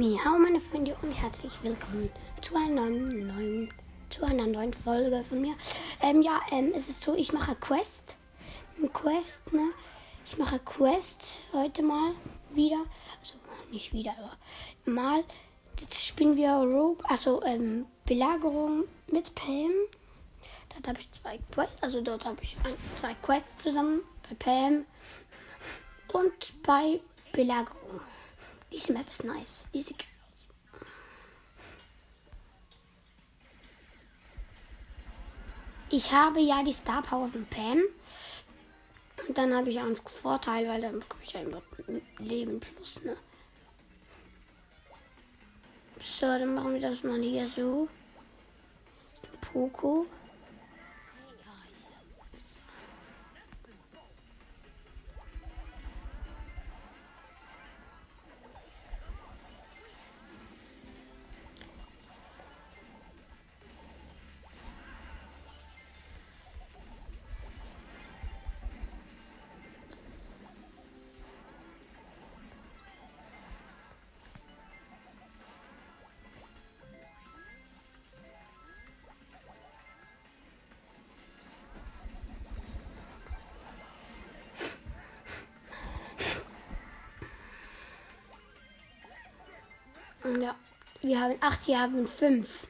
Miau, meine Freunde, und herzlich willkommen zu einer neuen, zu einer neuen Folge von mir. Ähm, ja, ähm, es ist so, ich mache Quest. Ein Quest, ne? Ich mache Quest heute mal wieder. Also nicht wieder, aber mal. Jetzt spielen wir Rogue, also ähm, Belagerung mit Pam. Dort habe ich zwei Quests, also dort habe ich ein, zwei Quests zusammen bei Pam und bei Belagerung. Diese Map ist nice. Die sieht geil aus. Ich habe ja die Star Power von Pam. Und dann habe ich auch einen Vorteil, weil dann bekomme ich ja immer Leben plus, ne? So, dann machen wir das mal hier so. Poco. Ja, wir haben acht, wir haben fünf.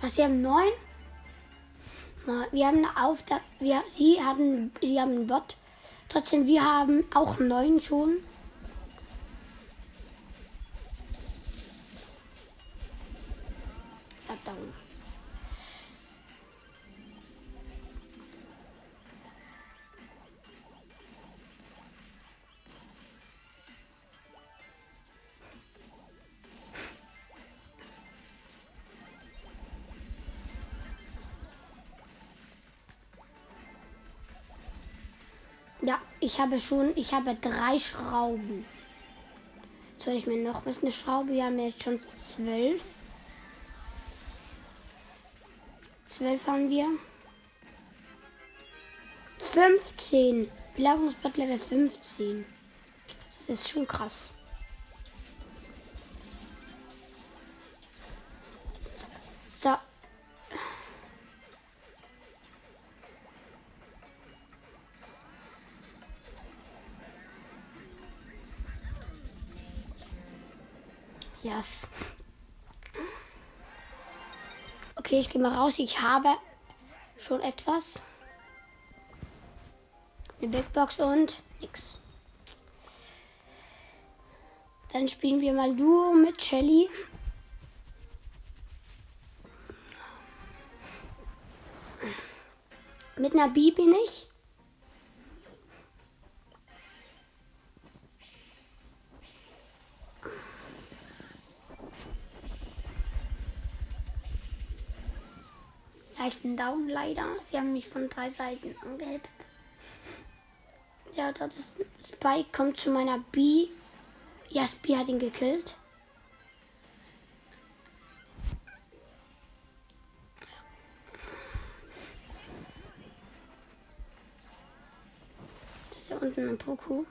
Was, wir haben neun? Wir haben auf der, wir, sie haben, sie haben einen Bot. Trotzdem, wir haben auch neun schon. Ja, ich habe schon, ich habe drei Schrauben. Soll ich mir noch was eine Schraube? Wir haben jetzt schon zwölf. Zwölf haben wir. 15. Belagerungsblatt Level 15. Das ist schon krass. Yes. Okay, ich gehe mal raus. Ich habe schon etwas. Eine Big Box und nix. Dann spielen wir mal Duo mit Shelly. Mit einer B bin ich. Ja, ich down leider. Sie haben mich von drei Seiten angehittet. Ja, dort ist Spike, kommt zu meiner B. Ja, Spy hat ihn gekillt. Das ist ja unten ein Poku.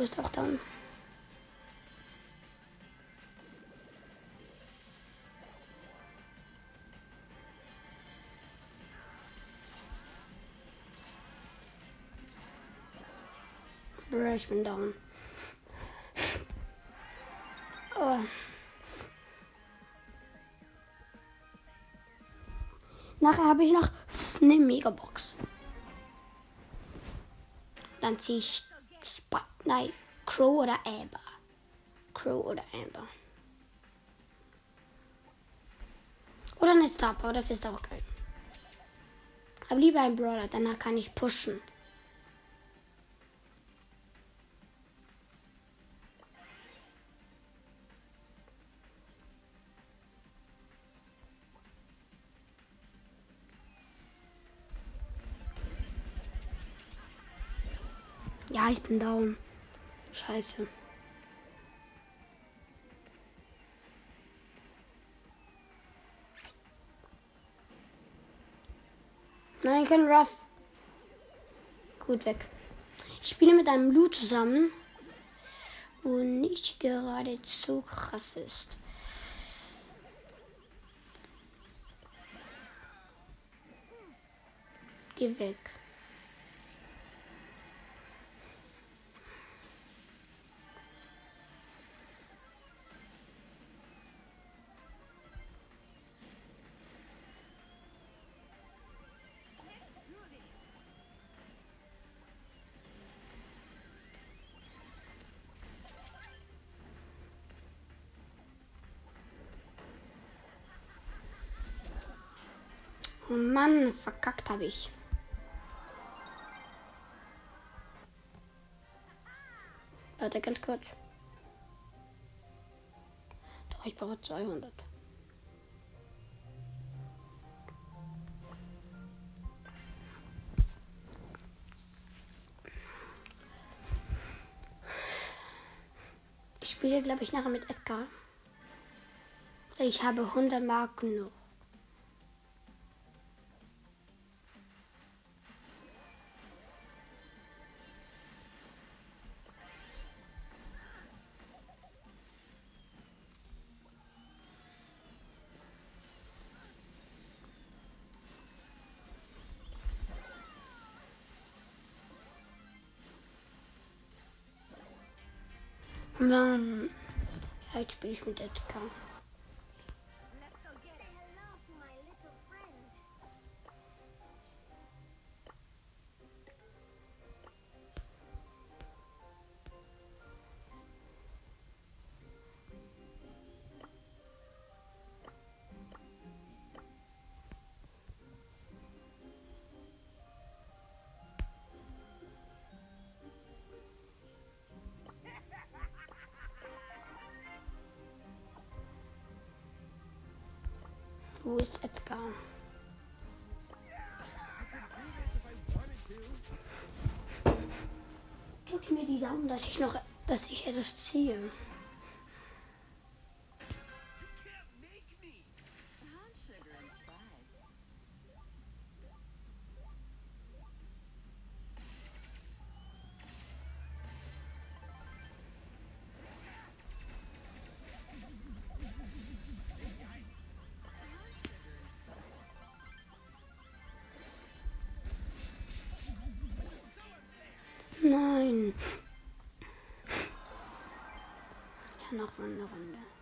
Poku ist auch down. Bruh, ich bin down. Oh. Nachher habe ich noch eine Megabox. Dann ziehe ich Spot, Nein, Crow oder Amber. Crow oder Amber. Oder eine Star Power, das ist auch geil. Aber lieber ein Brawler, danach kann ich pushen. Ja, ich bin down. Scheiße. Nein, kein Ruff. Gut weg. Ich spiele mit einem Blue zusammen, wo nicht geradezu krass ist. Geh weg. Oh Mann, verkackt habe ich. Warte, ganz kurz. Doch, ich brauche 200. Ich spiele, glaube ich, nachher mit Edgar. Ich habe 100 Marken noch. Mann. Jetzt spiele ich mit Edgar. Wo ist Edgar? Drück mir die Daumen, dass ich noch, dass ich etwas ziehe. Noch eine Runde.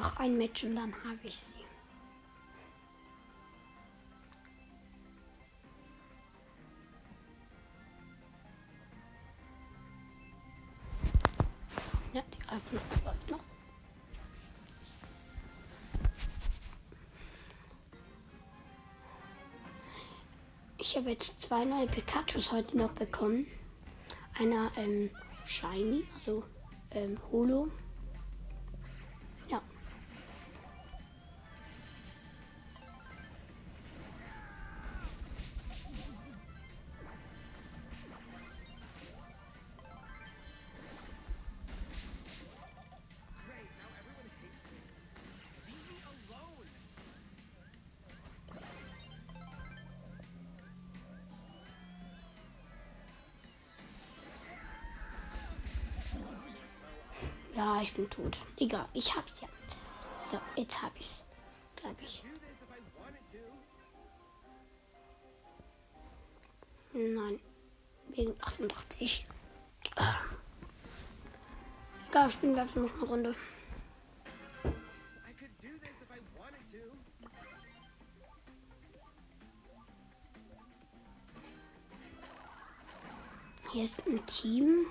Noch ein Match und dann habe ich sie. Ja, die greifen noch, läuft noch. Ich habe jetzt zwei neue Pikachus heute noch bekommen. Einer ähm, Shiny, also ähm, Holo. Ja, ich bin tot. Egal, ich hab's ja. So, jetzt hab ich's. Glaub ich. Nein. Wegen 88. Ah. Egal, spielen wir einfach noch eine Runde. Hier ist ein Team.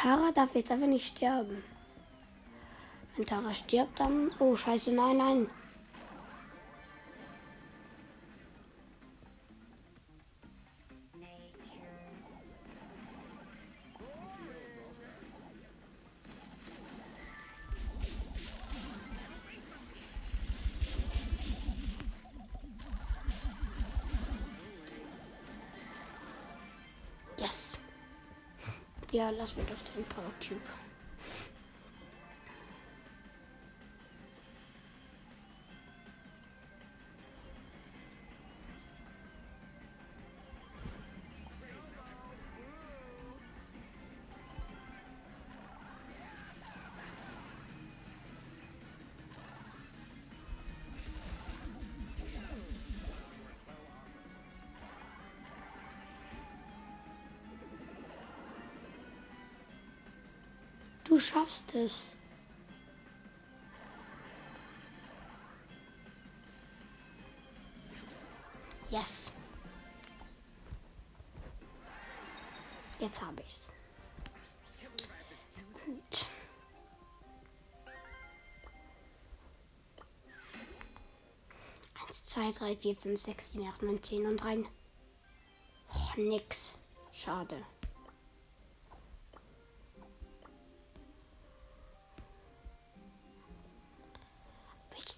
Tara darf jetzt einfach nicht sterben. Wenn Tara stirbt, dann. Oh, scheiße, nein, nein. Ja, lass mir doch den Power Cube. Du schaffst es. Yes. Jetzt habe ich's. Gut. Eins, zwei, drei, vier, fünf, sechs, sieben, acht, neun, zehn und rein. Och, nix. Schade.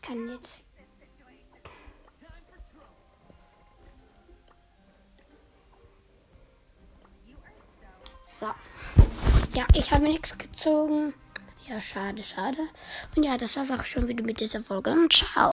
Kann jetzt. So. Ja, ich habe nichts gezogen. Ja, schade, schade. Und ja, das war's auch schon wieder mit dieser Folge. Und ciao.